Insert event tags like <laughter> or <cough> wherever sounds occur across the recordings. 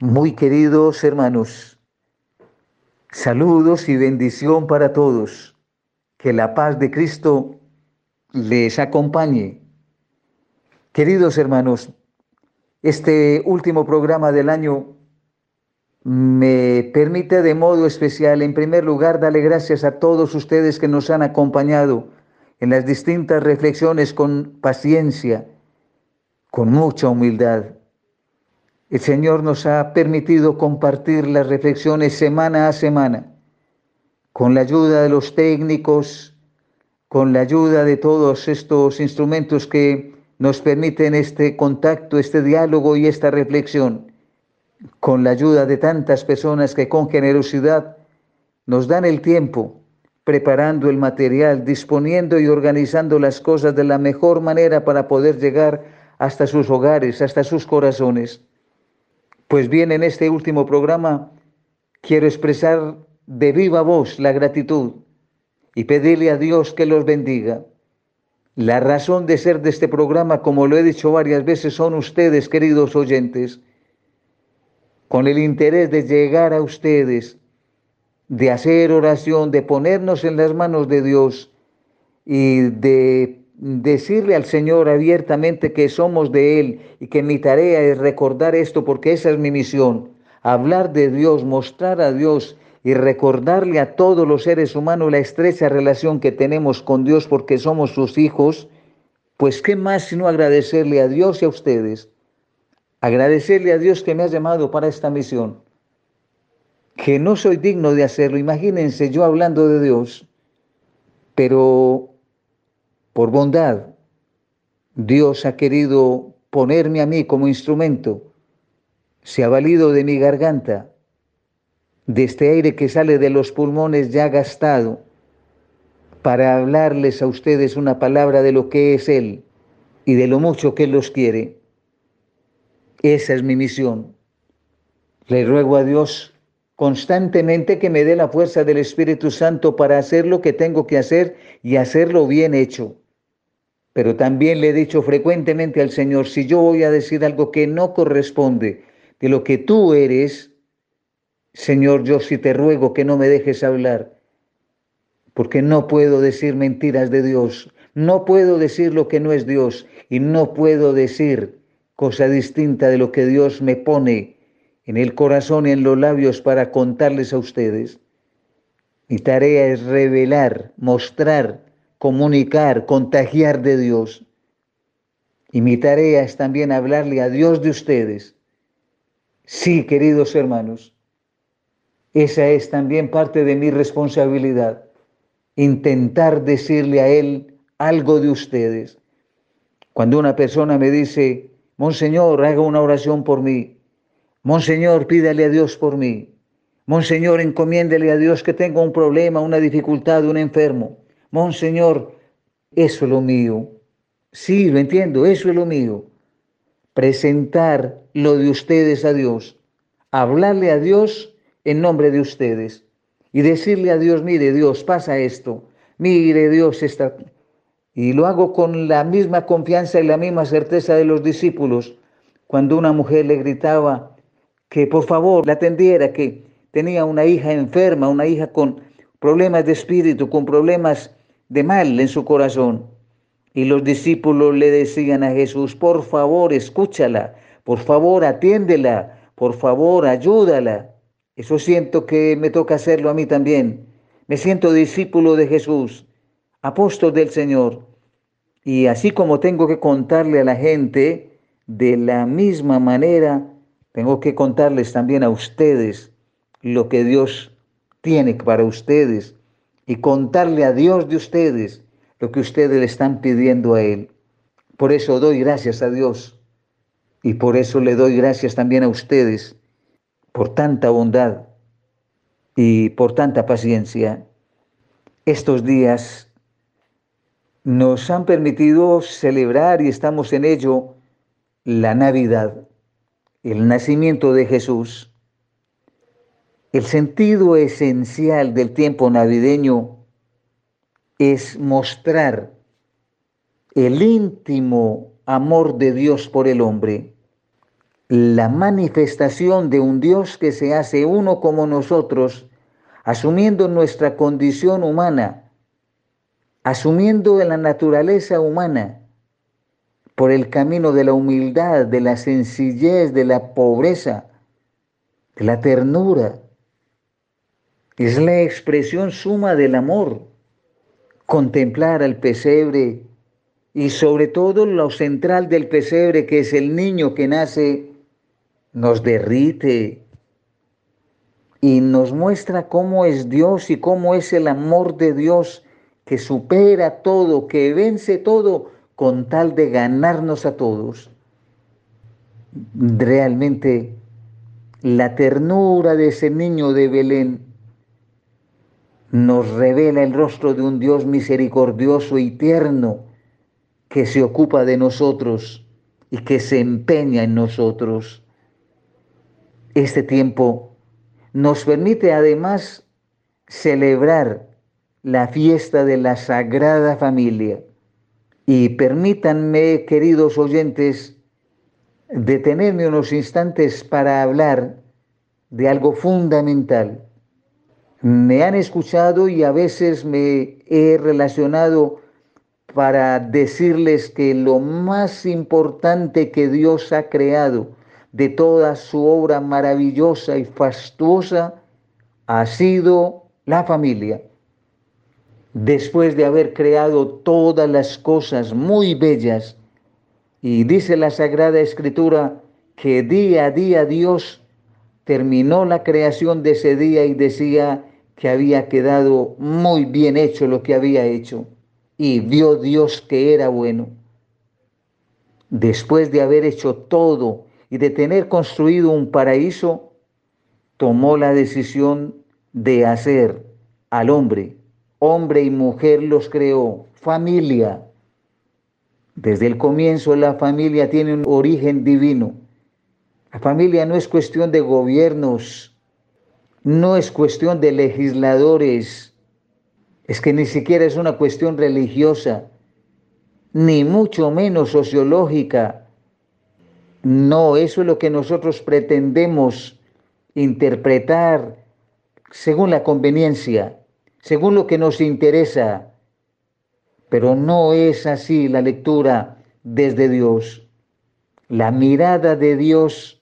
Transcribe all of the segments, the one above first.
Muy queridos hermanos, saludos y bendición para todos. Que la paz de Cristo les acompañe. Queridos hermanos, este último programa del año me permite de modo especial, en primer lugar, darle gracias a todos ustedes que nos han acompañado en las distintas reflexiones con paciencia, con mucha humildad. El Señor nos ha permitido compartir las reflexiones semana a semana, con la ayuda de los técnicos, con la ayuda de todos estos instrumentos que nos permiten este contacto, este diálogo y esta reflexión, con la ayuda de tantas personas que con generosidad nos dan el tiempo, preparando el material, disponiendo y organizando las cosas de la mejor manera para poder llegar hasta sus hogares, hasta sus corazones. Pues bien, en este último programa quiero expresar de viva voz la gratitud y pedirle a Dios que los bendiga. La razón de ser de este programa, como lo he dicho varias veces, son ustedes, queridos oyentes, con el interés de llegar a ustedes, de hacer oración, de ponernos en las manos de Dios y de decirle al Señor abiertamente que somos de Él y que mi tarea es recordar esto porque esa es mi misión, hablar de Dios, mostrar a Dios y recordarle a todos los seres humanos la estrecha relación que tenemos con Dios porque somos sus hijos, pues qué más sino agradecerle a Dios y a ustedes, agradecerle a Dios que me ha llamado para esta misión, que no soy digno de hacerlo, imagínense yo hablando de Dios, pero por bondad, Dios ha querido ponerme a mí como instrumento, se ha valido de mi garganta, de este aire que sale de los pulmones ya gastado, para hablarles a ustedes una palabra de lo que es Él y de lo mucho que Él los quiere. Esa es mi misión. Le ruego a Dios constantemente que me dé la fuerza del Espíritu Santo para hacer lo que tengo que hacer y hacerlo bien hecho. Pero también le he dicho frecuentemente al Señor, si yo voy a decir algo que no corresponde de lo que tú eres, Señor, yo sí te ruego que no me dejes hablar, porque no puedo decir mentiras de Dios, no puedo decir lo que no es Dios y no puedo decir cosa distinta de lo que Dios me pone en el corazón y en los labios para contarles a ustedes. Mi tarea es revelar, mostrar comunicar, contagiar de Dios. Y mi tarea es también hablarle a Dios de ustedes. Sí, queridos hermanos, esa es también parte de mi responsabilidad, intentar decirle a Él algo de ustedes. Cuando una persona me dice, Monseñor, haga una oración por mí, Monseñor, pídale a Dios por mí, Monseñor, encomiéndele a Dios que tengo un problema, una dificultad, un enfermo. Monseñor, eso es lo mío. Sí, lo entiendo, eso es lo mío. Presentar lo de ustedes a Dios, hablarle a Dios en nombre de ustedes y decirle a Dios, mire Dios, pasa esto, mire Dios, está... Y lo hago con la misma confianza y la misma certeza de los discípulos. Cuando una mujer le gritaba que por favor la atendiera, que tenía una hija enferma, una hija con problemas de espíritu, con problemas de mal en su corazón. Y los discípulos le decían a Jesús, por favor, escúchala, por favor, atiéndela, por favor, ayúdala. Eso siento que me toca hacerlo a mí también. Me siento discípulo de Jesús, apóstol del Señor. Y así como tengo que contarle a la gente, de la misma manera, tengo que contarles también a ustedes lo que Dios tiene para ustedes y contarle a Dios de ustedes lo que ustedes le están pidiendo a Él. Por eso doy gracias a Dios y por eso le doy gracias también a ustedes por tanta bondad y por tanta paciencia. Estos días nos han permitido celebrar y estamos en ello la Navidad, el nacimiento de Jesús. El sentido esencial del tiempo navideño es mostrar el íntimo amor de Dios por el hombre. la manifestación de un Dios que se hace uno como nosotros, asumiendo nuestra condición humana, asumiendo la naturaleza humana por el camino de la humildad, de la sencillez, de la pobreza, de la ternura. Es la expresión suma del amor. Contemplar al pesebre y sobre todo lo central del pesebre, que es el niño que nace, nos derrite y nos muestra cómo es Dios y cómo es el amor de Dios que supera todo, que vence todo con tal de ganarnos a todos. Realmente la ternura de ese niño de Belén nos revela el rostro de un Dios misericordioso y tierno que se ocupa de nosotros y que se empeña en nosotros. Este tiempo nos permite además celebrar la fiesta de la Sagrada Familia. Y permítanme, queridos oyentes, detenerme unos instantes para hablar de algo fundamental. Me han escuchado y a veces me he relacionado para decirles que lo más importante que Dios ha creado de toda su obra maravillosa y fastuosa ha sido la familia. Después de haber creado todas las cosas muy bellas, y dice la Sagrada Escritura que día a día Dios terminó la creación de ese día y decía que había quedado muy bien hecho lo que había hecho. Y vio Dios que era bueno. Después de haber hecho todo y de tener construido un paraíso, tomó la decisión de hacer al hombre, hombre y mujer los creó, familia. Desde el comienzo la familia tiene un origen divino. La familia no es cuestión de gobiernos, no es cuestión de legisladores, es que ni siquiera es una cuestión religiosa, ni mucho menos sociológica no, eso es lo que nosotros pretendemos interpretar según la conveniencia, según lo que nos interesa. Pero no es así la lectura desde Dios. La mirada de Dios,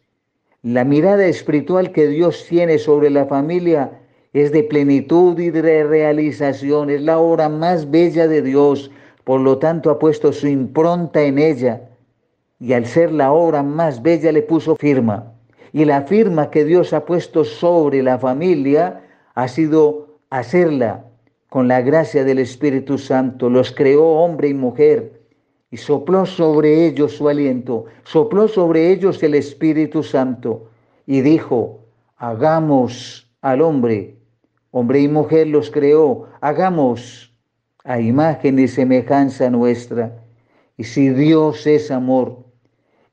la mirada espiritual que Dios tiene sobre la familia es de plenitud y de realización, es la obra más bella de Dios, por lo tanto ha puesto su impronta en ella y al ser la obra más bella le puso firma. Y la firma que Dios ha puesto sobre la familia ha sido hacerla con la gracia del Espíritu Santo. Los creó hombre y mujer y sopló sobre ellos su aliento, sopló sobre ellos el Espíritu Santo y dijo, hagamos al hombre, hombre y mujer los creó, hagamos a imagen y semejanza nuestra. Y si Dios es amor,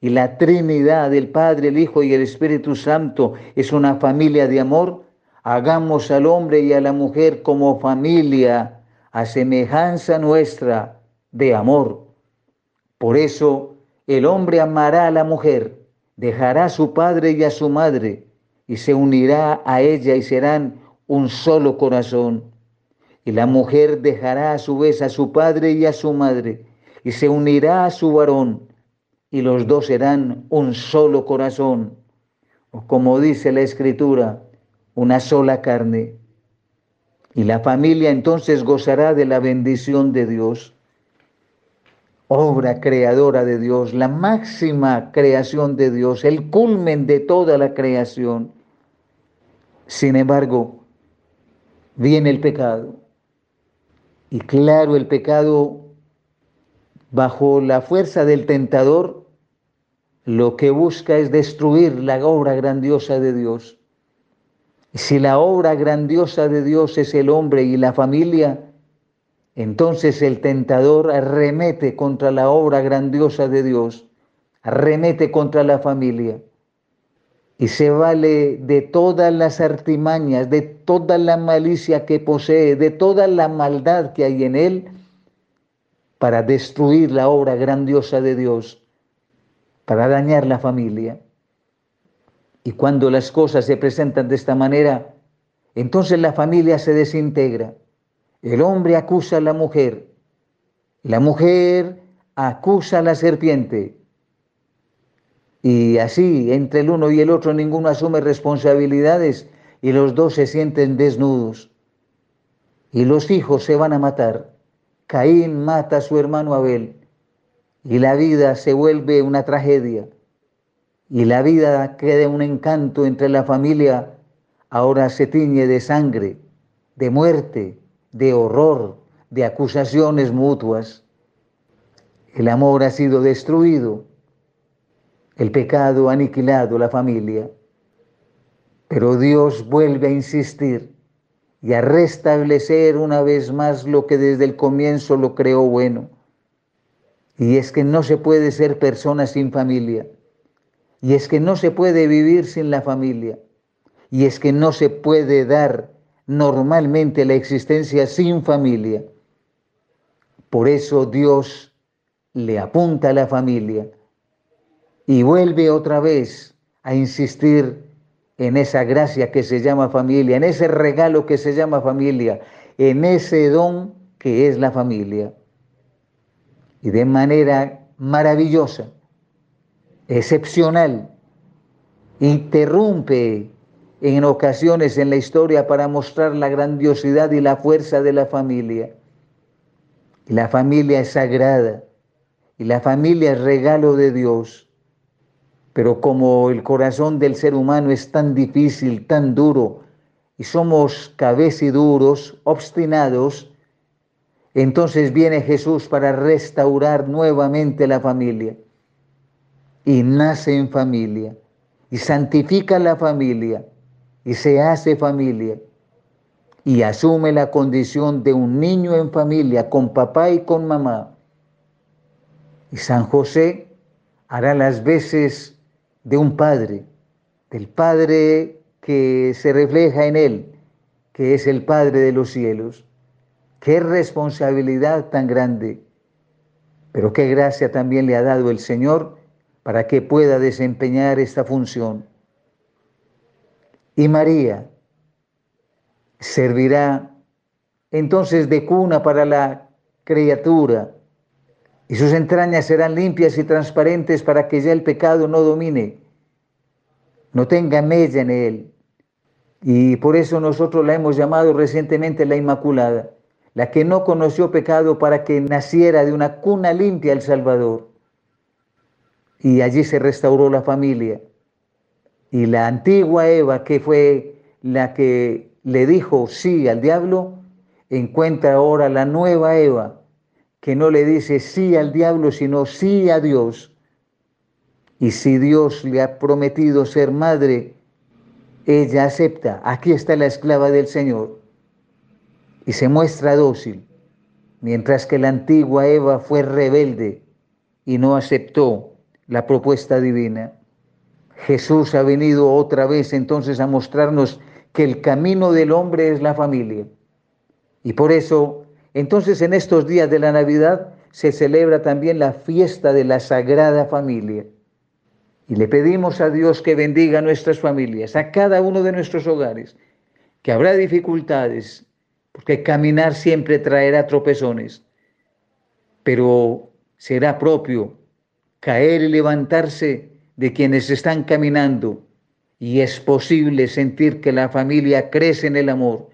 y la Trinidad, el Padre, el Hijo y el Espíritu Santo es una familia de amor, hagamos al hombre y a la mujer como familia a semejanza nuestra de amor. Por eso el hombre amará a la mujer, dejará a su padre y a su madre, y se unirá a ella y serán un solo corazón. Y la mujer dejará a su vez a su padre y a su madre, y se unirá a su varón, y los dos serán un solo corazón, o como dice la escritura, una sola carne. Y la familia entonces gozará de la bendición de Dios. Obra creadora de Dios, la máxima creación de Dios, el culmen de toda la creación. Sin embargo, viene el pecado. Y claro, el pecado bajo la fuerza del tentador lo que busca es destruir la obra grandiosa de Dios. Si la obra grandiosa de Dios es el hombre y la familia, entonces el tentador arremete contra la obra grandiosa de Dios, arremete contra la familia y se vale de todas las artimañas, de toda la malicia que posee, de toda la maldad que hay en él, para destruir la obra grandiosa de Dios para dañar la familia. Y cuando las cosas se presentan de esta manera, entonces la familia se desintegra. El hombre acusa a la mujer, la mujer acusa a la serpiente. Y así, entre el uno y el otro, ninguno asume responsabilidades y los dos se sienten desnudos. Y los hijos se van a matar. Caín mata a su hermano Abel y la vida se vuelve una tragedia y la vida queda un encanto entre la familia, ahora se tiñe de sangre, de muerte, de horror, de acusaciones mutuas. El amor ha sido destruido, el pecado aniquilado la familia, pero Dios vuelve a insistir y a restablecer una vez más lo que desde el comienzo lo creó bueno. Y es que no se puede ser persona sin familia. Y es que no se puede vivir sin la familia. Y es que no se puede dar normalmente la existencia sin familia. Por eso Dios le apunta a la familia y vuelve otra vez a insistir en esa gracia que se llama familia, en ese regalo que se llama familia, en ese don que es la familia. Y de manera maravillosa, excepcional, interrumpe en ocasiones en la historia para mostrar la grandiosidad y la fuerza de la familia. la familia es sagrada y la familia es regalo de Dios. Pero como el corazón del ser humano es tan difícil, tan duro, y somos cabeciduros, obstinados, entonces viene Jesús para restaurar nuevamente la familia. Y nace en familia, y santifica la familia, y se hace familia, y asume la condición de un niño en familia, con papá y con mamá. Y San José hará las veces de un padre, del Padre que se refleja en él, que es el Padre de los cielos. Qué responsabilidad tan grande, pero qué gracia también le ha dado el Señor para que pueda desempeñar esta función. Y María servirá entonces de cuna para la criatura y sus entrañas serán limpias y transparentes para que ya el pecado no domine, no tenga mella en él. Y por eso nosotros la hemos llamado recientemente la Inmaculada, la que no conoció pecado para que naciera de una cuna limpia el Salvador. Y allí se restauró la familia. Y la antigua Eva, que fue la que le dijo sí al diablo, encuentra ahora la nueva Eva, que no le dice sí al diablo, sino sí a Dios. Y si Dios le ha prometido ser madre, ella acepta. Aquí está la esclava del Señor. Y se muestra dócil, mientras que la antigua Eva fue rebelde y no aceptó la propuesta divina. Jesús ha venido otra vez entonces a mostrarnos que el camino del hombre es la familia. Y por eso entonces en estos días de la Navidad se celebra también la fiesta de la Sagrada Familia. Y le pedimos a Dios que bendiga a nuestras familias, a cada uno de nuestros hogares, que habrá dificultades, porque caminar siempre traerá tropezones, pero será propio caer y levantarse de quienes están caminando. Y es posible sentir que la familia crece en el amor.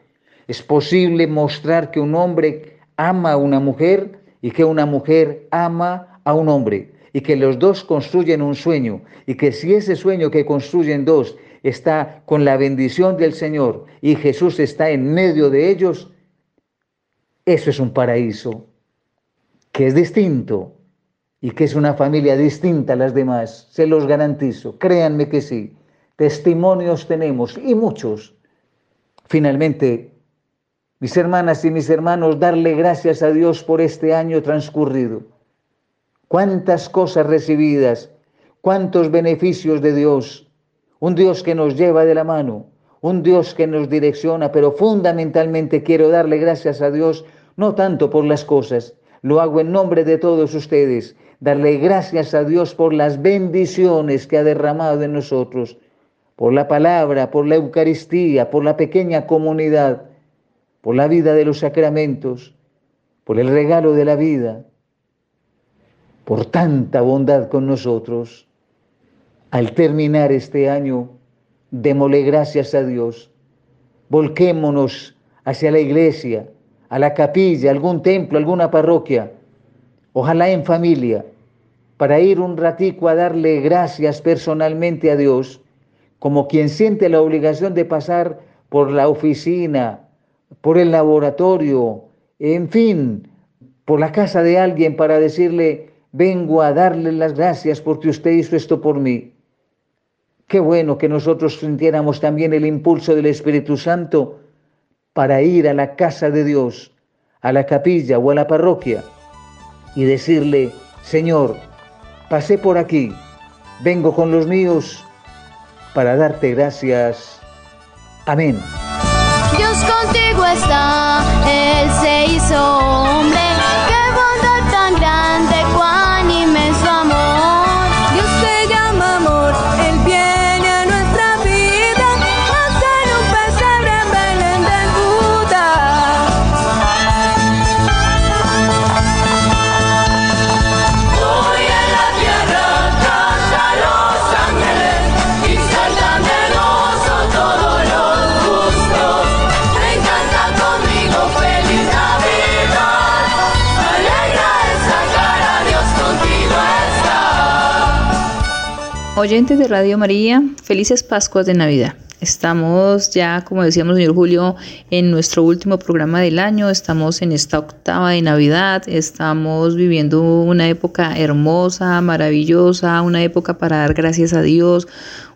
Es posible mostrar que un hombre ama a una mujer y que una mujer ama a un hombre. Y que los dos construyen un sueño. Y que si ese sueño que construyen dos está con la bendición del Señor y Jesús está en medio de ellos, eso es un paraíso que es distinto y que es una familia distinta a las demás, se los garantizo, créanme que sí. Testimonios tenemos y muchos. Finalmente, mis hermanas y mis hermanos, darle gracias a Dios por este año transcurrido. Cuántas cosas recibidas, cuántos beneficios de Dios. Un Dios que nos lleva de la mano, un Dios que nos direcciona, pero fundamentalmente quiero darle gracias a Dios, no tanto por las cosas, lo hago en nombre de todos ustedes, darle gracias a Dios por las bendiciones que ha derramado en nosotros por la palabra, por la Eucaristía, por la pequeña comunidad, por la vida de los sacramentos, por el regalo de la vida, por tanta bondad con nosotros. Al terminar este año, démosle gracias a Dios. Volquémonos hacia la iglesia, a la capilla, algún templo, alguna parroquia, ojalá en familia, para ir un ratico a darle gracias personalmente a Dios, como quien siente la obligación de pasar por la oficina, por el laboratorio, en fin, por la casa de alguien para decirle, vengo a darle las gracias porque usted hizo esto por mí. Qué bueno que nosotros sintiéramos también el impulso del Espíritu Santo para ir a la casa de Dios, a la capilla o a la parroquia y decirle, Señor, pasé por aquí, vengo con los míos para darte gracias. Amén. Dios contigo está, Oyentes de Radio María, felices Pascuas de Navidad. Estamos ya, como decíamos, señor Julio, en nuestro último programa del año, estamos en esta octava de Navidad, estamos viviendo una época hermosa, maravillosa, una época para dar gracias a Dios,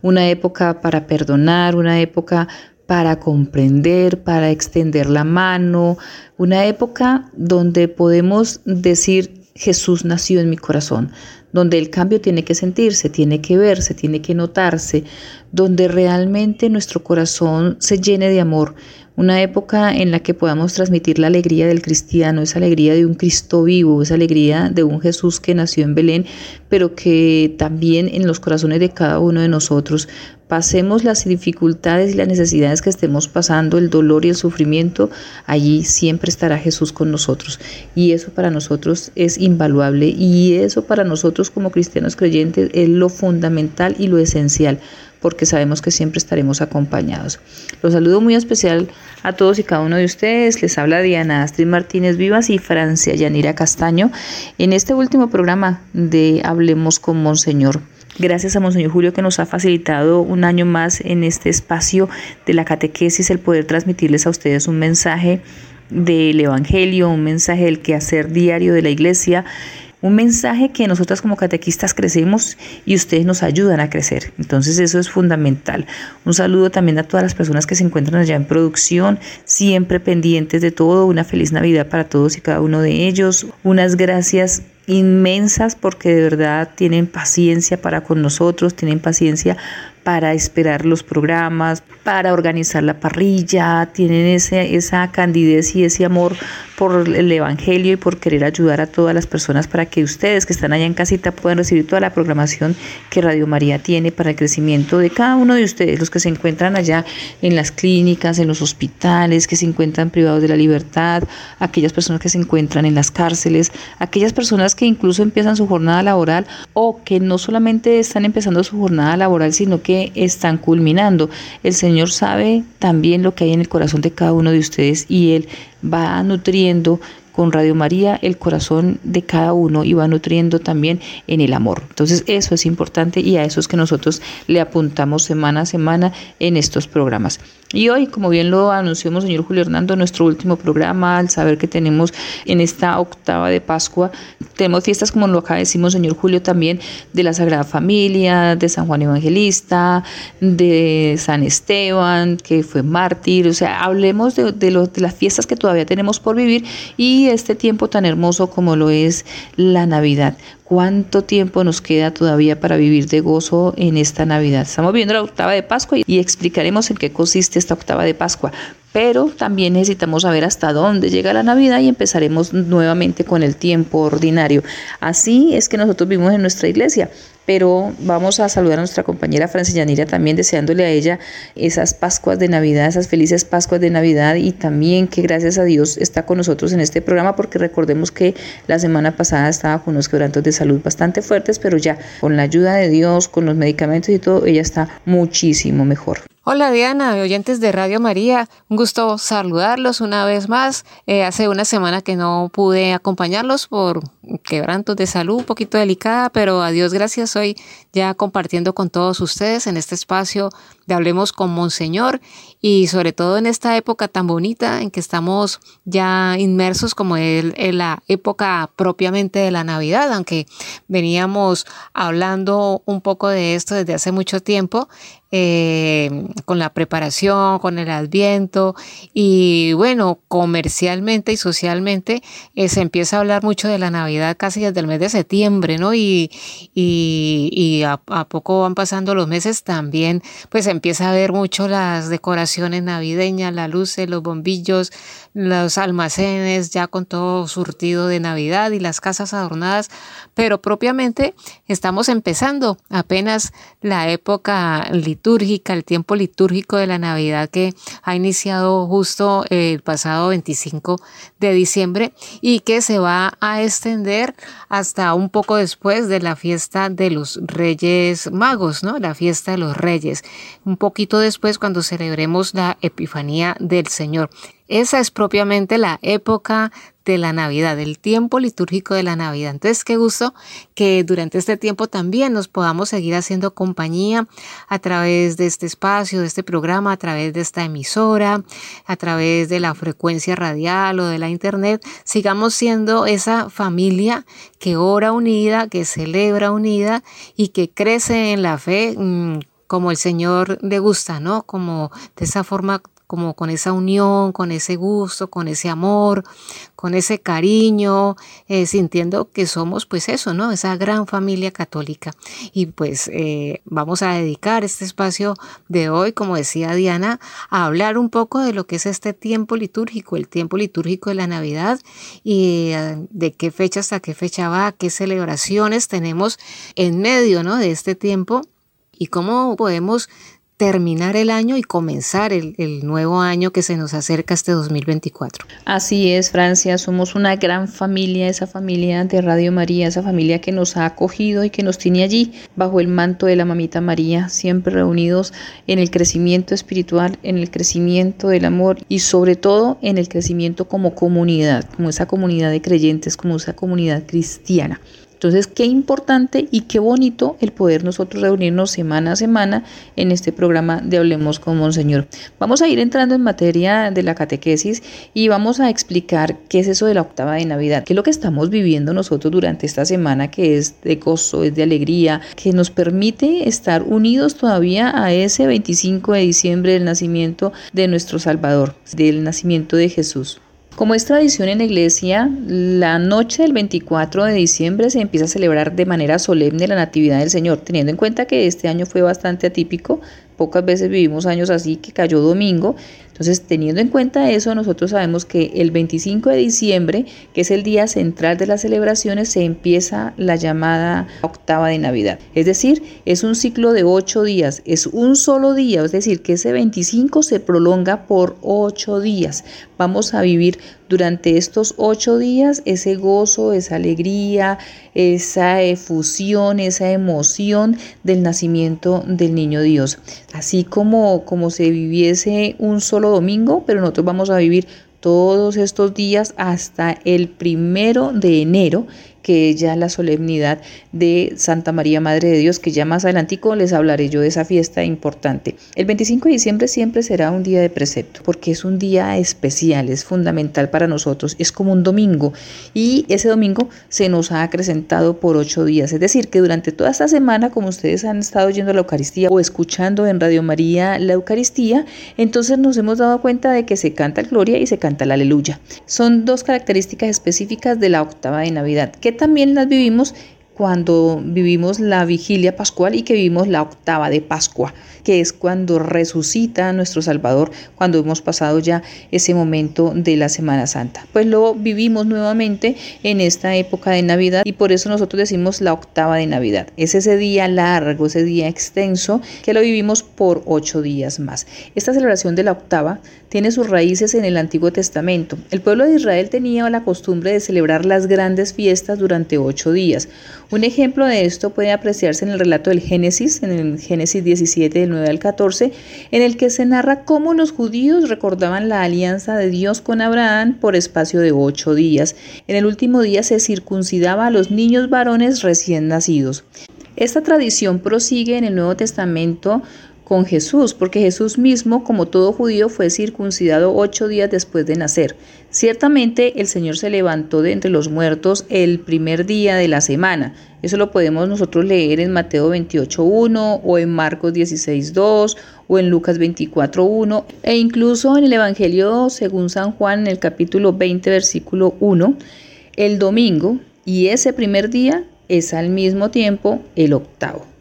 una época para perdonar, una época para comprender, para extender la mano, una época donde podemos decir Jesús nació en mi corazón, donde el cambio tiene que sentirse, tiene que verse, tiene que notarse, donde realmente nuestro corazón se llene de amor, una época en la que podamos transmitir la alegría del cristiano, esa alegría de un Cristo vivo, esa alegría de un Jesús que nació en Belén, pero que también en los corazones de cada uno de nosotros pasemos las dificultades y las necesidades que estemos pasando, el dolor y el sufrimiento, allí siempre estará Jesús con nosotros. Y eso para nosotros es invaluable y eso para nosotros como cristianos creyentes es lo fundamental y lo esencial porque sabemos que siempre estaremos acompañados. Los saludo muy especial a todos y cada uno de ustedes. Les habla Diana Astrid Martínez Vivas y Francia Yanira Castaño en este último programa de Hablemos con Monseñor. Gracias a Monseñor Julio que nos ha facilitado un año más en este espacio de la catequesis el poder transmitirles a ustedes un mensaje del Evangelio, un mensaje del quehacer diario de la iglesia un mensaje que nosotras como catequistas crecemos y ustedes nos ayudan a crecer. Entonces eso es fundamental. Un saludo también a todas las personas que se encuentran allá en producción, siempre pendientes de todo. Una feliz Navidad para todos y cada uno de ellos. Unas gracias inmensas porque de verdad tienen paciencia para con nosotros, tienen paciencia para esperar los programas, para organizar la parrilla, tienen ese, esa candidez y ese amor por el Evangelio y por querer ayudar a todas las personas para que ustedes que están allá en casita puedan recibir toda la programación que Radio María tiene para el crecimiento de cada uno de ustedes, los que se encuentran allá en las clínicas, en los hospitales, que se encuentran privados de la libertad, aquellas personas que se encuentran en las cárceles, aquellas personas que incluso empiezan su jornada laboral o que no solamente están empezando su jornada laboral, sino que están culminando. El Señor sabe también lo que hay en el corazón de cada uno de ustedes y Él va nutriendo con Radio María el corazón de cada uno y va nutriendo también en el amor. Entonces eso es importante y a eso es que nosotros le apuntamos semana a semana en estos programas. Y hoy, como bien lo anunció señor Julio Hernando, nuestro último programa, al saber que tenemos en esta octava de Pascua, tenemos fiestas, como lo acaba de decir señor Julio, también de la Sagrada Familia, de San Juan Evangelista, de San Esteban, que fue mártir, o sea, hablemos de, de, de las fiestas que todavía tenemos por vivir y este tiempo tan hermoso como lo es la Navidad cuánto tiempo nos queda todavía para vivir de gozo en esta Navidad. Estamos viendo la octava de Pascua y explicaremos en qué consiste esta octava de Pascua. Pero también necesitamos saber hasta dónde llega la Navidad y empezaremos nuevamente con el tiempo ordinario. Así es que nosotros vivimos en nuestra iglesia. Pero vamos a saludar a nuestra compañera Francia Yanira también deseándole a ella esas Pascuas de Navidad, esas felices Pascuas de Navidad y también que gracias a Dios está con nosotros en este programa porque recordemos que la semana pasada estaba con unos quebrantos de salud bastante fuertes, pero ya con la ayuda de Dios, con los medicamentos y todo, ella está muchísimo mejor. Hola Diana, oyentes de Radio María, un gusto saludarlos una vez más. Eh, hace una semana que no pude acompañarlos por quebrantos de salud, un poquito delicada, pero a Dios gracias hoy ya compartiendo con todos ustedes en este espacio de Hablemos con Monseñor y sobre todo en esta época tan bonita en que estamos ya inmersos como en, en la época propiamente de la Navidad, aunque veníamos hablando un poco de esto desde hace mucho tiempo. Eh, con la preparación, con el adviento y bueno, comercialmente y socialmente eh, se empieza a hablar mucho de la Navidad casi desde el mes de septiembre, ¿no? Y, y, a, a, poco van pasando los meses también, pues empieza a ver mucho las decoraciones navideñas, las luces, los bombillos, los almacenes ya con todo surtido de Navidad y las casas adornadas, pero propiamente estamos empezando apenas la época litúrgica, el tiempo litúrgico de la Navidad que ha iniciado justo el pasado 25 de diciembre y que se va a extender hasta un poco después de la fiesta de los Reyes Magos, ¿no? La fiesta de los Reyes, un poquito después cuando celebremos la Epifanía del Señor. Esa es propiamente la época de la Navidad, el tiempo litúrgico de la Navidad. Entonces, qué gusto que durante este tiempo también nos podamos seguir haciendo compañía a través de este espacio, de este programa, a través de esta emisora, a través de la frecuencia radial o de la internet. Sigamos siendo esa familia que ora unida, que celebra unida y que crece en la fe mm, como el Señor le gusta, ¿no? Como de esa forma como con esa unión, con ese gusto, con ese amor, con ese cariño, eh, sintiendo que somos pues eso, ¿no? Esa gran familia católica. Y pues eh, vamos a dedicar este espacio de hoy, como decía Diana, a hablar un poco de lo que es este tiempo litúrgico, el tiempo litúrgico de la Navidad y eh, de qué fecha hasta qué fecha va, qué celebraciones tenemos en medio, ¿no? De este tiempo y cómo podemos terminar el año y comenzar el, nuevo año que se nos acerca este 2024. Así es, Francia, somos una gran familia, esa familia de Radio María, esa familia que nos ha acogido y que nos tiene allí bajo el manto de la mamita María, siempre reunidos en el crecimiento espiritual, en el crecimiento del amor y sobre todo en el crecimiento como comunidad, como esa comunidad de creyentes, como esa comunidad cristiana. Entonces, qué importante y qué bonito el poder nosotros reunirnos semana a semana en este programa de Hablemos con Monseñor. Vamos a ir entrando en materia de la catequesis y vamos a explicar qué es eso de la octava de Navidad, qué es lo que estamos viviendo nosotros durante esta semana, que es de gozo, es de alegría, que nos permite estar unidos todavía a ese 25 de diciembre del nacimiento de nuestro Salvador, del nacimiento de Jesús. Como es tradición en la iglesia, la noche del 24 de diciembre se empieza a celebrar de manera solemne la Natividad del Señor, teniendo en cuenta que este año fue bastante atípico, pocas veces vivimos años así que cayó domingo entonces, teniendo en cuenta eso, nosotros sabemos que el 25 de diciembre, que es el día central de las celebraciones, se empieza la llamada octava de Navidad. Es decir, es un ciclo de ocho días, es un solo día, es decir, que ese 25 se prolonga por ocho días. Vamos a vivir durante estos ocho días ese gozo, esa alegría, esa efusión, esa emoción del nacimiento del niño Dios. Así como, como se viviese un solo domingo, pero nosotros vamos a vivir todos estos días hasta el primero de enero que es ya la solemnidad de Santa María Madre de Dios, que ya más adelantico les hablaré yo de esa fiesta importante. El 25 de diciembre siempre será un día de precepto, porque es un día especial, es fundamental para nosotros, es como un domingo, y ese domingo se nos ha acrecentado por ocho días, es decir, que durante toda esta semana, como ustedes han estado yendo a la Eucaristía o escuchando en Radio María la Eucaristía, entonces nos hemos dado cuenta de que se canta el Gloria y se canta la Aleluya. Son dos características específicas de la octava de Navidad, también las vivimos cuando vivimos la vigilia pascual y que vivimos la octava de Pascua, que es cuando resucita nuestro Salvador, cuando hemos pasado ya ese momento de la Semana Santa. Pues lo vivimos nuevamente en esta época de Navidad y por eso nosotros decimos la octava de Navidad. Es ese día largo, ese día extenso que lo vivimos por ocho días más. Esta celebración de la octava tiene sus raíces en el Antiguo Testamento. El pueblo de Israel tenía la costumbre de celebrar las grandes fiestas durante ocho días. Un ejemplo de esto puede apreciarse en el relato del Génesis, en el Génesis 17 del 9 al 14, en el que se narra cómo los judíos recordaban la alianza de Dios con Abraham por espacio de ocho días. En el último día se circuncidaba a los niños varones recién nacidos. Esta tradición prosigue en el Nuevo Testamento Jesús, porque Jesús mismo, como todo judío, fue circuncidado ocho días después de nacer. Ciertamente el Señor se levantó de entre los muertos el primer día de la semana. Eso lo podemos nosotros leer en Mateo 28.1 o en Marcos 16.2 o en Lucas 24.1 e incluso en el Evangelio según San Juan en el capítulo 20 versículo 1, el domingo y ese primer día es al mismo tiempo el octavo.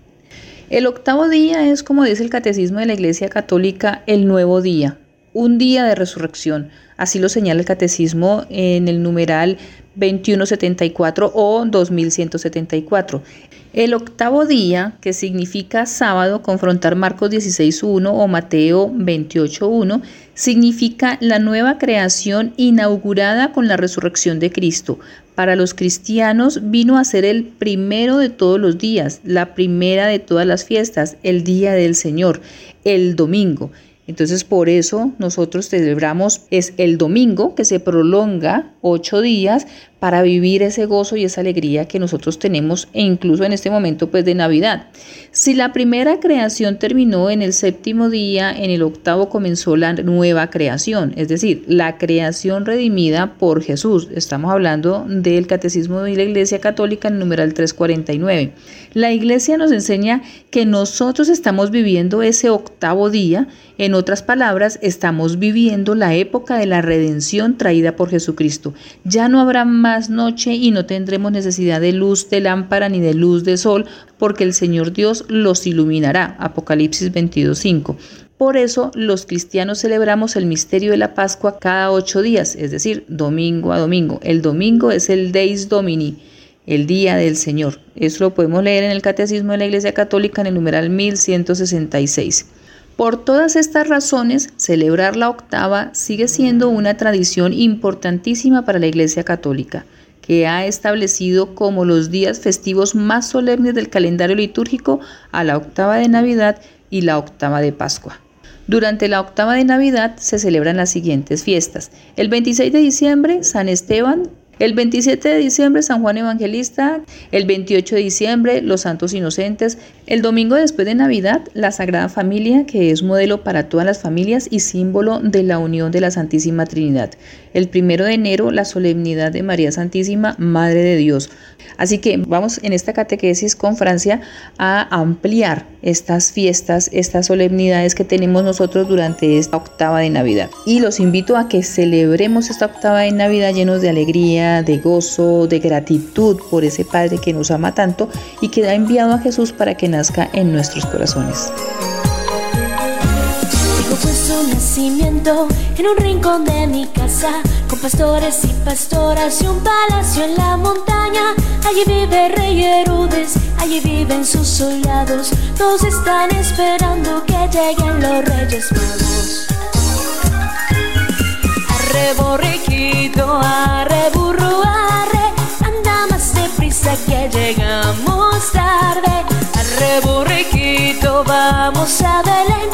El octavo día es, como dice el Catecismo de la Iglesia Católica, el nuevo día, un día de resurrección. Así lo señala el Catecismo en el numeral 2174 o 2174. El octavo día, que significa sábado, confrontar Marcos 16.1 o Mateo 28.1, significa la nueva creación inaugurada con la resurrección de Cristo. Para los cristianos vino a ser el primero de todos los días, la primera de todas las fiestas, el día del Señor, el domingo. Entonces por eso nosotros celebramos es el domingo que se prolonga ocho días para vivir ese gozo y esa alegría que nosotros tenemos e incluso en este momento pues de Navidad. Si la primera creación terminó en el séptimo día, en el octavo comenzó la nueva creación, es decir, la creación redimida por Jesús. Estamos hablando del Catecismo de la Iglesia Católica en numeral 349. La Iglesia nos enseña que nosotros estamos viviendo ese octavo día, en otras palabras, estamos viviendo la época de la redención traída por Jesucristo. Ya no habrá más noche y no tendremos necesidad de luz de lámpara ni de luz de sol, porque el Señor Dios los iluminará. Apocalipsis 22.5. Por eso los cristianos celebramos el misterio de la Pascua cada ocho días, es decir, domingo a domingo. El domingo es el Deis Domini, el día del Señor. Eso lo podemos leer en el Catecismo de la Iglesia Católica en el numeral 1166. Por todas estas razones, celebrar la octava sigue siendo una tradición importantísima para la Iglesia Católica, que ha establecido como los días festivos más solemnes del calendario litúrgico a la octava de Navidad y la octava de Pascua. Durante la octava de Navidad se celebran las siguientes fiestas. El 26 de diciembre, San Esteban, el 27 de diciembre, San Juan Evangelista. El 28 de diciembre, los Santos Inocentes. El domingo después de Navidad, la Sagrada Familia, que es modelo para todas las familias y símbolo de la unión de la Santísima Trinidad. El primero de enero, la solemnidad de María Santísima, Madre de Dios. Así que vamos en esta catequesis con Francia a ampliar estas fiestas, estas solemnidades que tenemos nosotros durante esta octava de Navidad. Y los invito a que celebremos esta octava de Navidad llenos de alegría, de gozo, de gratitud por ese Padre que nos ama tanto y que ha enviado a Jesús para que nazca en nuestros corazones su nacimiento en un rincón de mi casa, con pastores y pastoras y un palacio en la montaña. Allí vive Rey Herodes, allí viven sus soldados, todos están esperando que lleguen los Reyes Magos. Arre borriquito, arre que llegamos tarde. Arre borriquito, vamos a Belén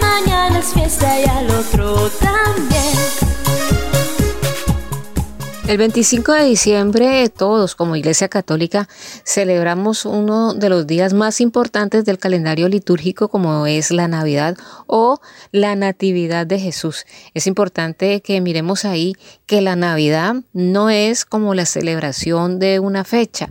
mañana es fiesta y al otro también. El 25 de diciembre todos como Iglesia Católica celebramos uno de los días más importantes del calendario litúrgico como es la Navidad o la Natividad de Jesús. Es importante que miremos ahí que la Navidad no es como la celebración de una fecha,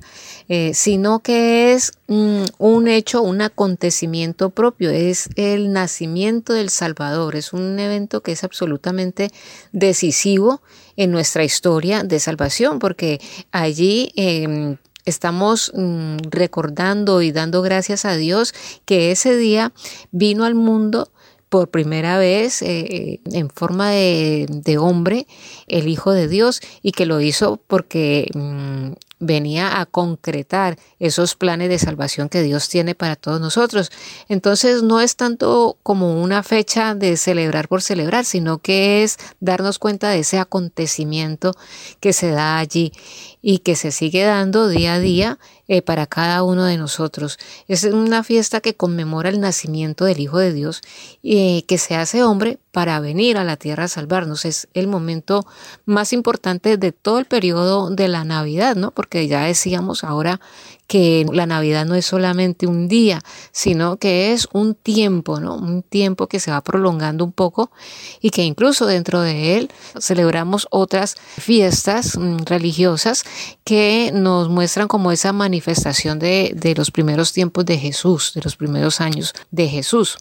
eh, sino que es mm, un hecho, un acontecimiento propio, es el nacimiento del Salvador, es un evento que es absolutamente decisivo en nuestra historia de salvación, porque allí em, estamos mm, recordando y dando gracias a Dios que ese día vino al mundo por primera vez eh, en forma de, hombre el Hijo de Dios y que lo hizo porque mm, venía a concretar esos planes de salvación que Dios tiene para todos nosotros. Entonces no es tanto como una fecha de celebrar por celebrar, sino que es darnos cuenta de ese acontecimiento que se da allí y que se sigue dando día a día eh, para cada uno de nosotros. Es una fiesta que conmemora el nacimiento del Hijo de Dios y eh, que se hace hombre para venir a la tierra a salvarnos. Es el momento más importante de todo el periodo de la Navidad, ¿no? Porque ya decíamos ahora que la Navidad no es solamente un día, sino que es un tiempo, ¿no? Un tiempo que se va prolongando un poco y que incluso dentro de él celebramos otras fiestas mm, religiosas que nos muestran como esa manifestación de, de los primeros tiempos de Jesús, de los primeros años de Jesús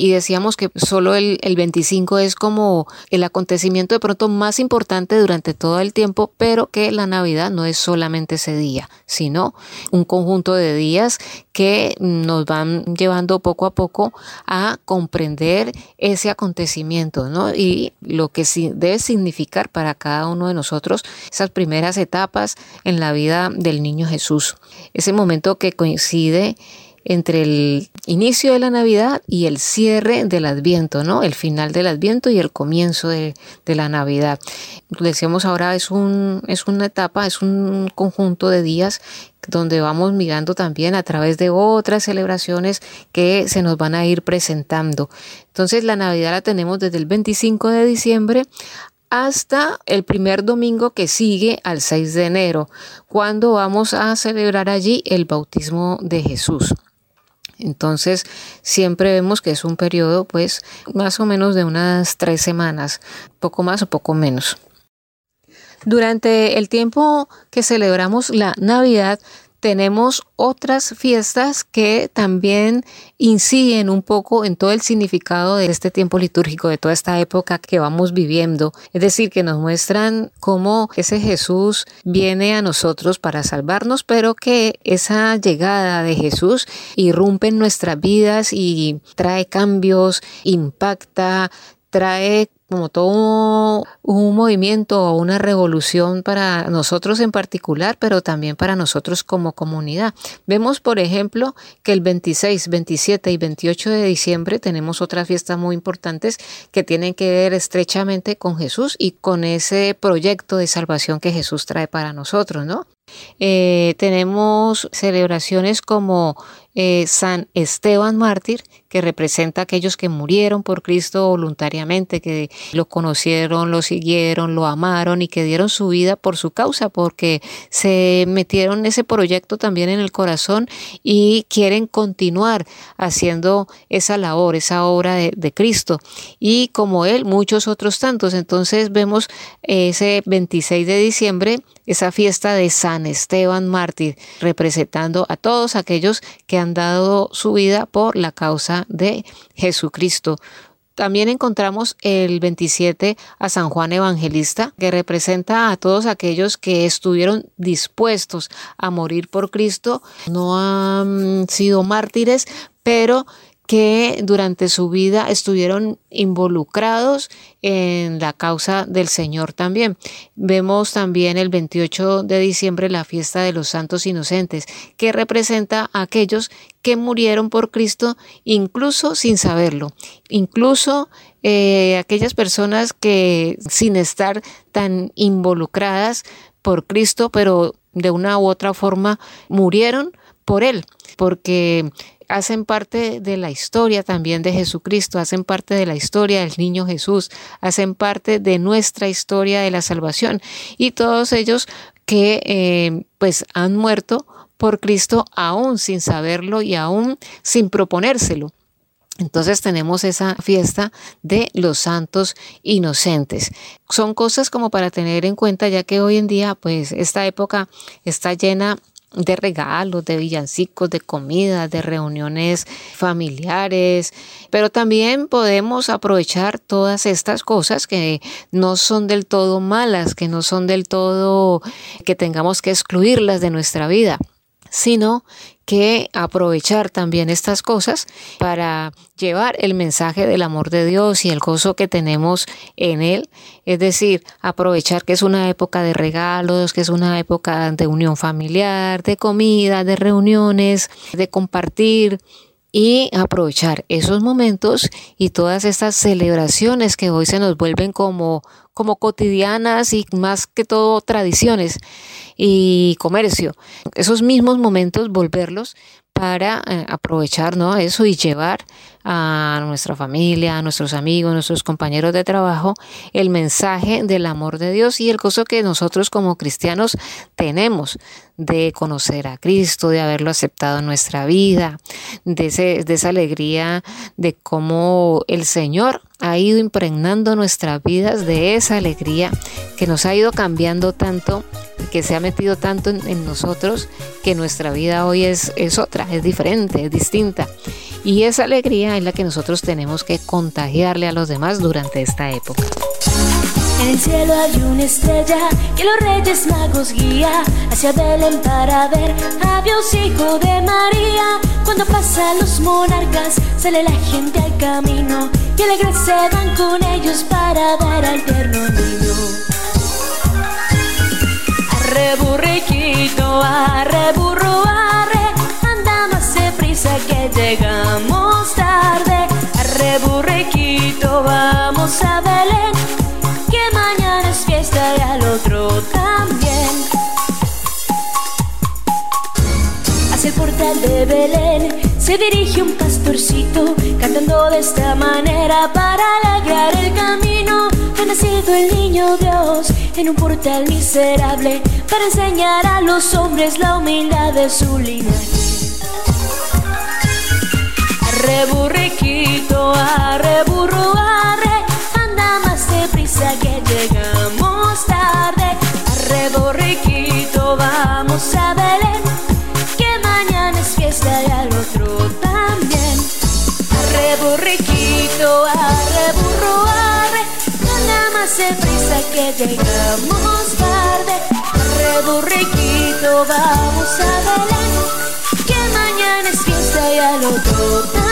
y decíamos que solo el, 25 es como el acontecimiento de pronto más importante durante todo el tiempo, pero que la Navidad no es solamente ese día, sino un conjunto de días que nos van llevando poco a poco a comprender ese acontecimiento, ¿no? Y lo que debe significar para cada uno de nosotros esas primeras etapas en la vida del niño Jesús. Ese momento que coincide entre el inicio de la Navidad y el cierre del Adviento, ¿no? El final del Adviento y el comienzo de, la Navidad. Decíamos ahora es, un, es una etapa, es un conjunto de días donde vamos mirando también a través de otras celebraciones que se nos van a ir presentando. Entonces la Navidad la tenemos desde el 25 de diciembre hasta el primer domingo que sigue al 6 de enero, cuando vamos a celebrar allí el bautismo de Jesús. Entonces, siempre vemos que es un periodo, pues, más o menos de unas tres semanas, poco más o poco menos. Durante el tiempo que celebramos la Navidad, tenemos otras fiestas que también inciden un poco en todo el significado de este tiempo litúrgico, de toda esta época que vamos viviendo. Es decir, que nos muestran cómo ese Jesús viene a nosotros para salvarnos, pero que esa llegada de Jesús irrumpe en nuestras vidas y trae cambios, impacta, trae como todo un movimiento o una revolución para nosotros en particular, pero también para nosotros como comunidad. Vemos, por ejemplo, que el 26, 27 y 28 de diciembre tenemos otras fiestas muy importantes que tienen que ver estrechamente con Jesús y con ese proyecto de salvación que Jesús trae para nosotros, ¿no? Eh, tenemos celebraciones como eh, San Esteban Mártir, que representa a aquellos que murieron por Cristo voluntariamente, que lo conocieron, lo siguieron, lo amaron y que dieron su vida por su causa, porque se metieron ese proyecto también en el corazón y quieren continuar haciendo esa labor, esa obra de, de Cristo. Y como él, muchos otros tantos. Entonces vemos ese 26 de diciembre, esa fiesta de San Esteban Mártir, representando a todos aquellos que han dado su vida por la causa de Jesucristo. También encontramos el 27 a San Juan Evangelista, que representa a todos aquellos que estuvieron dispuestos a morir por Cristo, no han sido mártires, pero que durante su vida estuvieron involucrados en la causa del Señor también. Vemos también el 28 de diciembre la fiesta de los santos inocentes, que representa a aquellos que murieron por Cristo incluso sin saberlo, incluso eh, aquellas personas que sin estar tan involucradas por Cristo, pero de una u otra forma murieron por Él, porque hacen parte de la historia también de Jesucristo, hacen parte de la historia del niño Jesús, hacen parte de nuestra historia de la salvación y todos ellos que eh, pues han muerto por Cristo aún sin saberlo y aún sin proponérselo. Entonces tenemos esa fiesta de los santos inocentes. Son cosas como para tener en cuenta ya que hoy en día pues esta época está llena de regalos, de villancicos, de comida, de reuniones familiares, pero también podemos aprovechar todas estas cosas que no son del todo malas, que no son del todo que tengamos que excluirlas de nuestra vida sino que aprovechar también estas cosas para llevar el mensaje del amor de Dios y el gozo que tenemos en Él. Es decir, aprovechar que es una época de regalos, que es una época de unión familiar, de comida, de reuniones, de compartir y aprovechar esos momentos y todas estas celebraciones que hoy se nos vuelven como, como cotidianas y más que todo tradiciones y comercio. Esos mismos momentos volverlos para eh, aprovechar ¿no? eso y llevar a nuestra familia, a nuestros amigos, a nuestros compañeros de trabajo, el mensaje del amor de Dios y el gozo que nosotros como cristianos tenemos de conocer a Cristo, de haberlo aceptado en nuestra vida, de, ese, de esa alegría de cómo el Señor ha ido impregnando nuestras vidas de esa alegría que nos ha ido cambiando tanto, que se ha metido tanto en, nosotros, que nuestra vida hoy es, es otra, es diferente, es distinta. Y esa alegría es la que nosotros tenemos que contagiarle a los demás durante esta época. En el cielo hay una estrella que los reyes magos guía hacia Belén para ver a Dios hijo de María. Cuando pasan los monarcas sale la gente al camino y alegres se van con ellos para ver al tierno niño. Arre burriquito, arre burro, arre, anda más deprisa que llegamos de Belén se dirige un pastorcito cantando de esta manera para alegrar el camino. Ha nacido el niño Dios en un portal miserable para enseñar a los hombres la humildad de su linaje. Arre burriquito, arre burro, arre prisa que llegamos tarde. Arre llegamos tarde. Arre borriquito, vamos a Belén, que mañana es fiesta y al otro.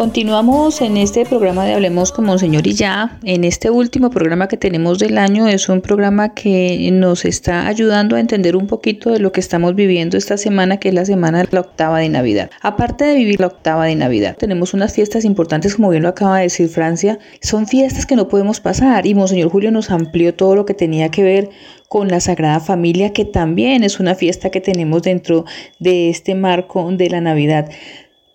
Continuamos en este programa de Hablemos con Monseñor y ya. En este último programa que tenemos del año es un programa que nos está ayudando a entender un poquito de lo que estamos viviendo esta semana, que es la semana de la octava de Navidad. Aparte de vivir la octava de Navidad, tenemos unas fiestas importantes, como bien lo acaba de decir Francia. Son fiestas que no podemos pasar y Monseñor Julio nos amplió todo lo que tenía que ver con la Sagrada Familia, que también es una fiesta que tenemos dentro de este marco de la Navidad.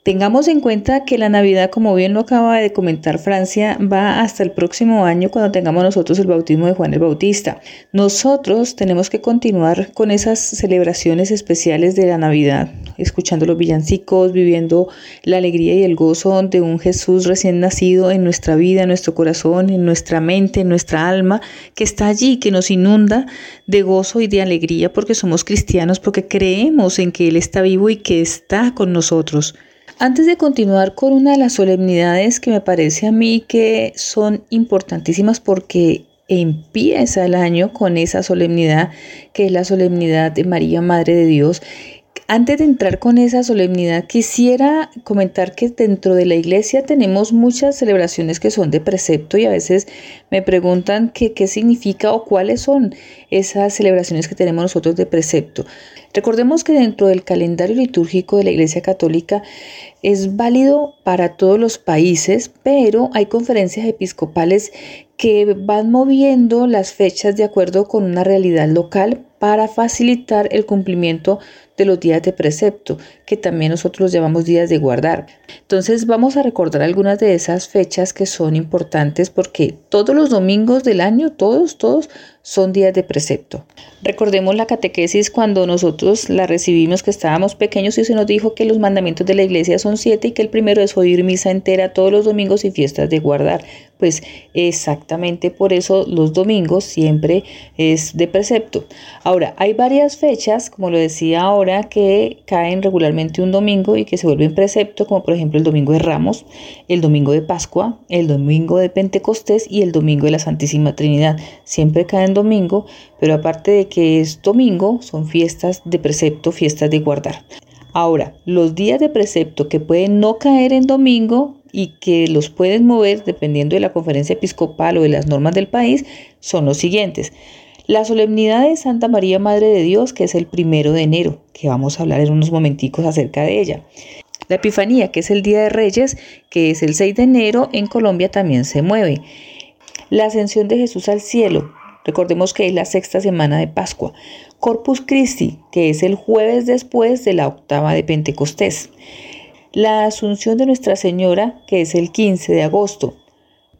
Tengamos en cuenta que la Navidad, como bien lo acaba de comentar Francia, va hasta el próximo año cuando tengamos nosotros el bautismo de Juan el Bautista. Nosotros tenemos que continuar con esas celebraciones especiales de la Navidad, escuchando los villancicos, viviendo la alegría y el gozo de un Jesús recién nacido en nuestra vida, en nuestro corazón, en nuestra mente, en nuestra alma, que está allí, que nos inunda de gozo y de alegría porque somos cristianos, porque creemos en que Él está vivo y que está con nosotros. Antes de continuar con una de las solemnidades que me parece a mí que son importantísimas porque empieza el año con esa solemnidad que es la solemnidad de María Madre de Dios antes de entrar con esa solemnidad, quisiera comentar que dentro de la iglesia tenemos muchas celebraciones que son de precepto y a veces me preguntan qué, significa o cuáles son esas celebraciones que tenemos nosotros de precepto. Recordemos que dentro del calendario litúrgico de la Iglesia Católica es válido para todos los países, pero hay conferencias episcopales que van moviendo las fechas de acuerdo con una realidad local para facilitar el cumplimiento de los días de precepto, que también nosotros llamamos días de guardar. Entonces vamos a recordar algunas de esas fechas que son importantes porque todos los domingos del año, todos, todos, son días de precepto. Recordemos la catequesis cuando nosotros la recibimos que estábamos pequeños y se nos dijo que los mandamientos de la iglesia son siete y que el primero es oír misa entera todos los domingos y fiestas de guardar. Pues exactamente por eso los domingos siempre es de precepto. Ahora, hay varias fechas, como lo decía ahora, que caen regularmente un domingo y que se vuelven precepto, como por ejemplo el domingo de Ramos, el domingo de Pascua, el domingo de Pentecostés y el domingo de la Santísima Trinidad. Siempre caen domingo, pero aparte de que es domingo, son fiestas de precepto, fiestas de guardar. Ahora, los días de precepto que pueden no caer en domingo y que los pueden mover dependiendo de la conferencia episcopal o de las normas del país son los siguientes. La solemnidad de Santa María Madre de Dios, que es el primero de enero, que vamos a hablar en unos momenticos acerca de ella. La Epifanía, que es el Día de Reyes, que es el 6 de enero, en Colombia también se mueve. La ascensión de Jesús al cielo, recordemos que es la sexta semana de Pascua. Corpus Christi, que es el jueves después de la octava de Pentecostés. La Asunción de Nuestra Señora, que es el 15 de agosto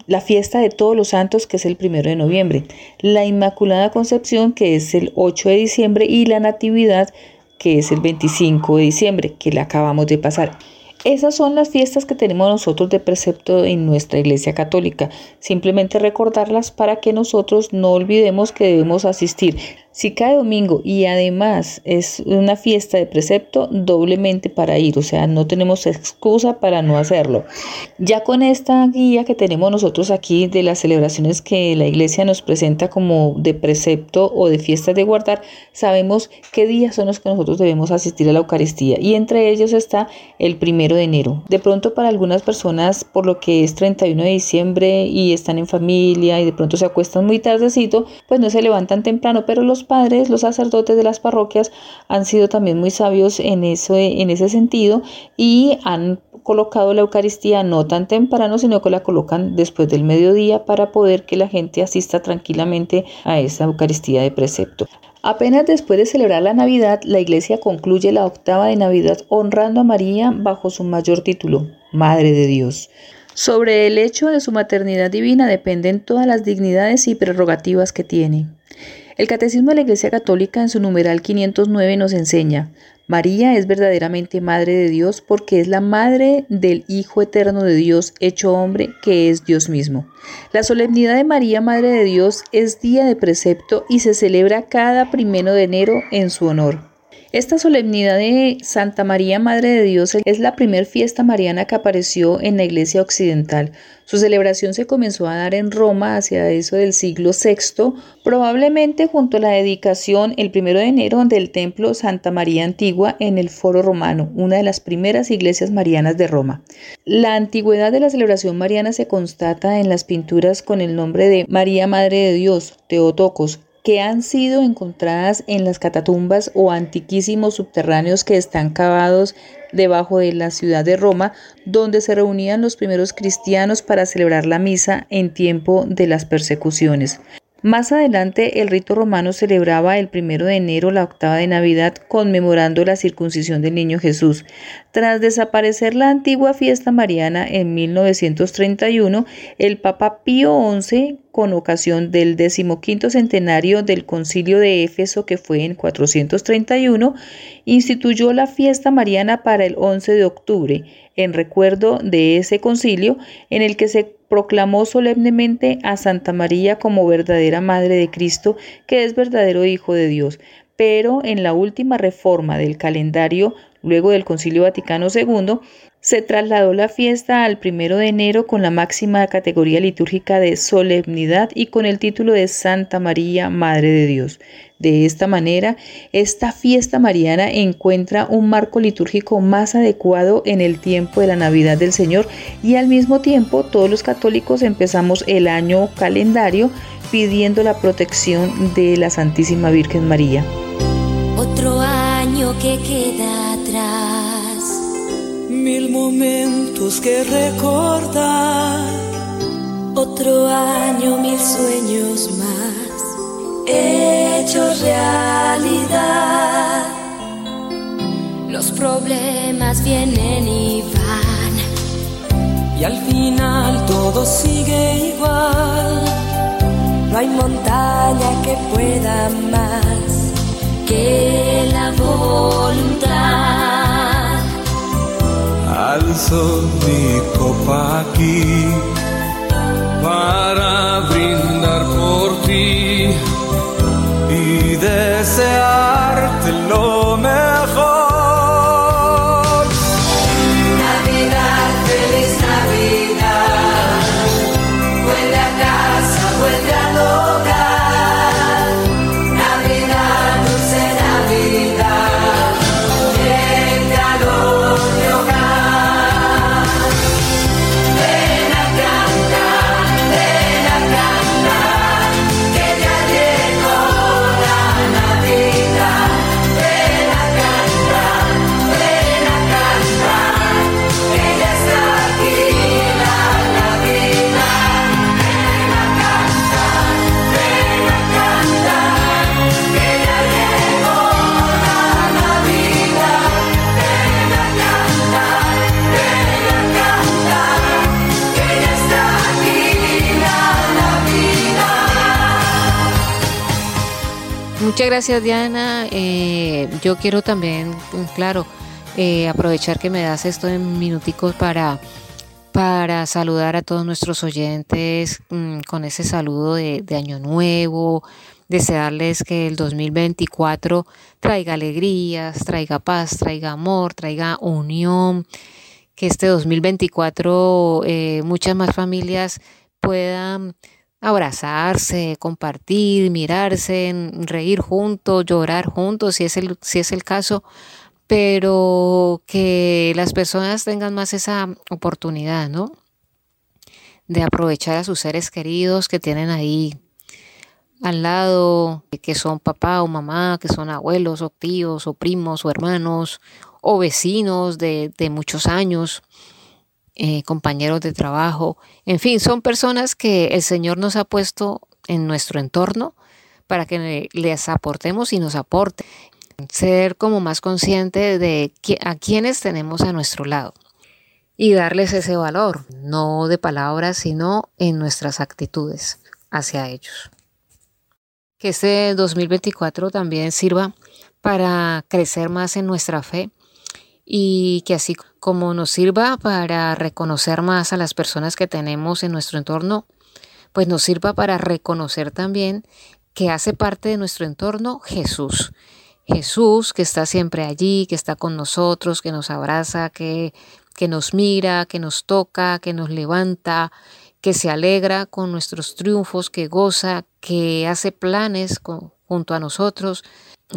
la fiesta de todos los santos, que es el primero de noviembre, la Inmaculada Concepción, que es el 8 de diciembre, y la Natividad, que es el 25 de diciembre, que la acabamos de pasar. Esas son las fiestas que tenemos nosotros de precepto en nuestra Iglesia Católica. Simplemente recordarlas para que nosotros no olvidemos que debemos asistir. Si cae domingo y además es una fiesta de precepto, doblemente para ir, o sea, no tenemos excusa para no hacerlo. Ya con esta guía que tenemos nosotros aquí de las celebraciones que la iglesia nos presenta como de precepto o de fiestas de guardar, sabemos qué días son los que nosotros debemos asistir a la Eucaristía y entre ellos está el primero de enero. De pronto para algunas personas, por lo que es 31 de diciembre y están en familia y de pronto se acuestan muy tardecito, pues no se levantan temprano, pero los padres, los sacerdotes de las parroquias han sido también muy sabios en, eso, en ese sentido y han colocado la Eucaristía no tan temprano, sino que la colocan después del mediodía para poder que la gente asista tranquilamente a esa Eucaristía de precepto. Apenas después de celebrar la Navidad, la Iglesia concluye la octava de Navidad honrando a María bajo su mayor título, Madre de Dios. Sobre el hecho de su maternidad divina dependen todas las dignidades y prerrogativas que tiene. El Catecismo de la Iglesia Católica en su numeral 509 nos enseña, María es verdaderamente Madre de Dios porque es la Madre del Hijo Eterno de Dios hecho hombre, que es Dios mismo. La solemnidad de María, Madre de Dios, es día de precepto y se celebra cada primero de enero en su honor. Esta solemnidad de Santa María, Madre de Dios, es la primera fiesta mariana que apareció en la Iglesia Occidental. Su celebración se comenzó a dar en Roma hacia eso del siglo VI, probablemente junto a la dedicación el primero de enero del Templo Santa María Antigua en el Foro Romano, una de las primeras iglesias marianas de Roma. La antigüedad de la celebración mariana se constata en las pinturas con el nombre de María Madre de Dios, Teotocos, que han sido encontradas en las catatumbas o antiquísimos subterráneos que están cavados debajo de la ciudad de Roma, donde se reunían los primeros cristianos para celebrar la misa en tiempo de las persecuciones. Más adelante, el rito romano celebraba el primero de enero la octava de Navidad conmemorando la circuncisión del niño Jesús. Tras desaparecer la antigua fiesta mariana en 1931, el Papa Pío XI, con ocasión del decimoquinto centenario del concilio de Éfeso que fue en 431, instituyó la fiesta mariana para el 11 de octubre, en recuerdo de ese concilio en el que se proclamó solemnemente a Santa María como verdadera Madre de Cristo, que es verdadero Hijo de Dios. Pero en la última reforma del calendario, luego del Concilio Vaticano II, se trasladó la fiesta al primero de enero con la máxima categoría litúrgica de solemnidad y con el título de Santa María, Madre de Dios. De esta manera, esta fiesta mariana encuentra un marco litúrgico más adecuado en el tiempo de la Navidad del Señor y al mismo tiempo todos los católicos empezamos el año calendario pidiendo la protección de la Santísima Virgen María. Otro año que queda mil momentos que recordar, otro año, mil sueños más hechos realidad. Los problemas vienen y van. Y al final todo sigue igual. No hay montaña que pueda más que la voluntad. Alzo mi copa aquí para brindar por ti y desearte lo mejor. Muchas gracias Diana. Eh, yo quiero también, claro, eh, aprovechar que me das esto en minuticos para, para saludar a todos nuestros oyentes mm, con ese saludo de, de Año Nuevo, desearles que el 2024 traiga alegrías, traiga paz, traiga amor, traiga unión, que este 2024 eh, muchas más familias puedan abrazarse, compartir, mirarse, reír juntos, llorar juntos, si es el, si es el caso, pero que las personas tengan más esa oportunidad, ¿no? De aprovechar a sus seres queridos que tienen ahí al lado, que son papá o mamá, que son abuelos o tíos o primos o hermanos o vecinos de, muchos años, eh, compañeros de trabajo, en fin, son personas que el Señor nos ha puesto en nuestro entorno para que les aportemos y nos aporte. Ser como más consciente de a quienes tenemos a nuestro lado y darles ese valor, no de palabras, sino en nuestras actitudes hacia ellos que este 2024 también sirva para crecer más en nuestra fe y que así como nos sirva para reconocer más a las personas que tenemos en nuestro entorno, pues nos sirva para reconocer también que hace parte de nuestro entorno Jesús. Jesús que está siempre allí, que está con nosotros, que nos abraza, que, que nos mira, que nos toca, que nos levanta, que se alegra con nuestros triunfos, que goza, que hace planes junto a nosotros,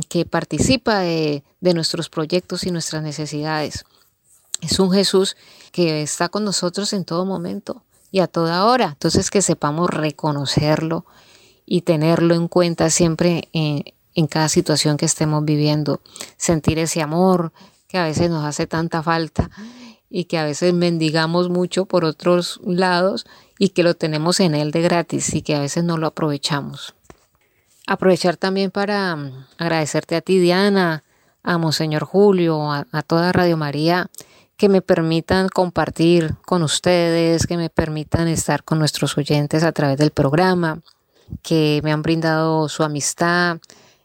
que participa de, nuestros proyectos y nuestras necesidades. Es un Jesús que está con nosotros en todo momento y a toda hora. Entonces que sepamos reconocerlo y tenerlo en cuenta siempre en, en cada situación que estemos viviendo. Sentir ese amor que a veces nos hace tanta falta y que a veces mendigamos mucho por otros lados y que lo tenemos en él de gratis y que a veces no lo aprovechamos. Aprovechar también para mm, agradecerte a ti, Diana, a Monseñor Julio, a, a toda Radio María, que me permitan compartir con ustedes, que me permitan estar con nuestros oyentes a través del programa, que me han brindado su amistad,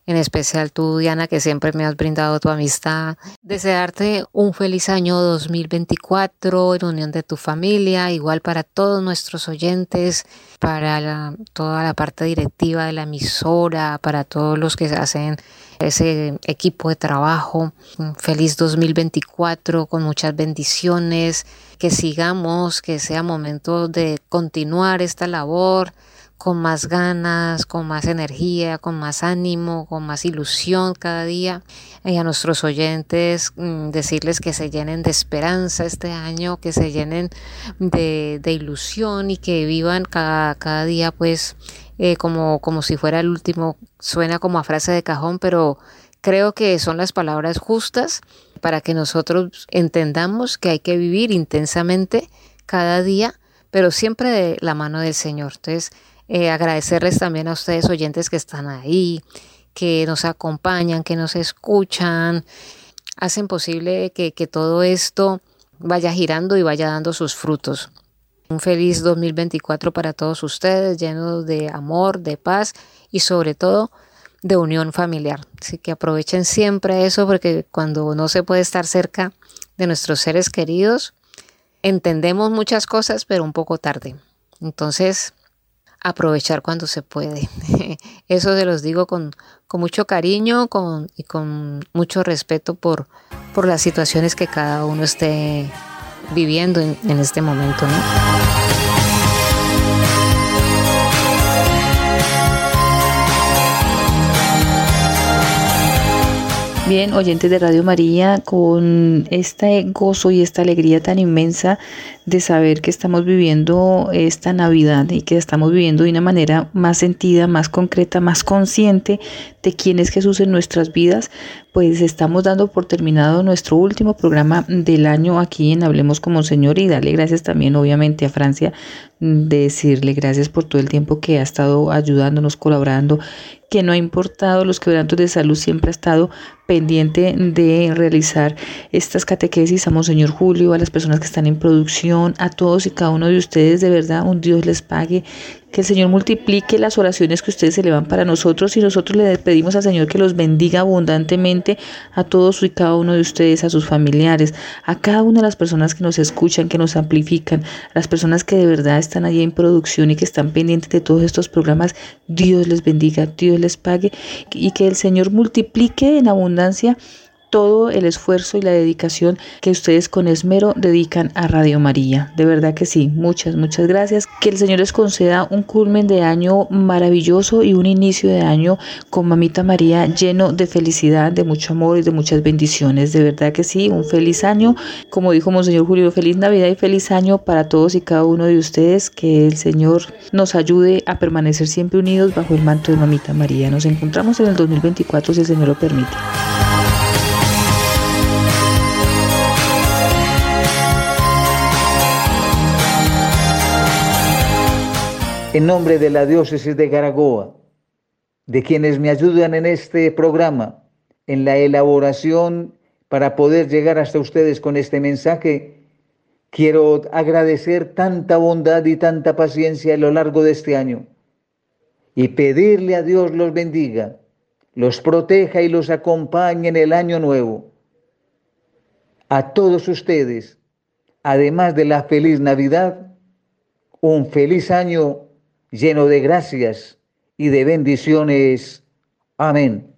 en especial tú, Diana, que siempre me has brindado tu amistad. Desearte un feliz año 2024 en unión de tu familia, igual para todos nuestros oyentes, para toda la parte directiva de la emisora, para todos los que hacen ese equipo de trabajo. Un feliz 2024 con muchas bendiciones, que sigamos, que sea momento de continuar esta labor con más ganas, con más energía, con más ánimo, con más ilusión cada día. Y a nuestros oyentes mm, decirles que se llenen de esperanza este año, que se llenen de, ilusión y que vivan cada, cada día pues eh, como, como si fuera el último. Suena como a frase de cajón, pero creo que son las palabras justas para que nosotros entendamos que hay que vivir intensamente cada día, pero siempre de la mano del Señor. Entonces, eh, agradecerles también a ustedes oyentes que están ahí, que nos acompañan, que nos escuchan, hacen posible que, que todo esto vaya girando y vaya dando sus frutos. Un feliz 2024 para todos ustedes, lleno de amor, de paz y sobre todo de unión familiar. Así que aprovechen siempre eso porque cuando no se puede estar cerca de nuestros seres queridos, entendemos muchas cosas, pero un poco tarde. Entonces, aprovechar cuando se puede. <laughs> Eso se los digo con, con mucho cariño con, y con mucho respeto por, por las situaciones que cada uno esté viviendo en, en este momento. Bien, oyentes de Radio María, con este gozo y esta alegría tan inmensa de saber que estamos viviendo esta Navidad y que estamos viviendo de una manera más sentida, más concreta, más consciente de quién es Jesús en nuestras vidas, pues estamos dando por terminado nuestro último programa del año aquí en Hablemos como Señor y darle gracias también obviamente a Francia, de decirle gracias por todo el tiempo que ha estado ayudándonos, colaborando que no ha importado los quebrantos de salud, siempre ha estado pendiente de realizar estas catequesis. A Monseñor Julio, a las personas que están en producción, a todos y cada uno de ustedes, de verdad, un Dios les pague que el Señor multiplique las oraciones que ustedes se le van para nosotros y nosotros le pedimos al Señor que los bendiga abundantemente a todos y cada uno de ustedes, a sus familiares, a cada una de las personas que nos escuchan, que nos amplifican, las personas que de verdad están allí en producción y que están pendientes de todos estos programas. Dios les bendiga, Dios les pague y que el Señor multiplique en abundancia todo el esfuerzo y la dedicación que ustedes con esmero dedican a Radio María. De verdad que sí, muchas, muchas gracias. Que el Señor les conceda un culmen de año maravilloso y un inicio de año con Mamita María lleno de felicidad, de mucho amor y de muchas bendiciones. De verdad que sí, un feliz año. Como dijo Monseñor Julio, feliz Navidad y feliz año para todos y cada uno de ustedes. Que el Señor nos ayude a permanecer siempre unidos bajo el manto de Mamita María. Nos encontramos en el 2024 si el Señor lo permite. En nombre de la diócesis de Garagoa, de quienes me ayudan en este programa, en la elaboración para poder llegar hasta ustedes con este mensaje, quiero agradecer tanta bondad y tanta paciencia a lo largo de este año y pedirle a Dios los bendiga, los proteja y los acompañe en el año nuevo. A todos ustedes, además de la feliz Navidad, un feliz año lleno de gracias y de bendiciones. Amén.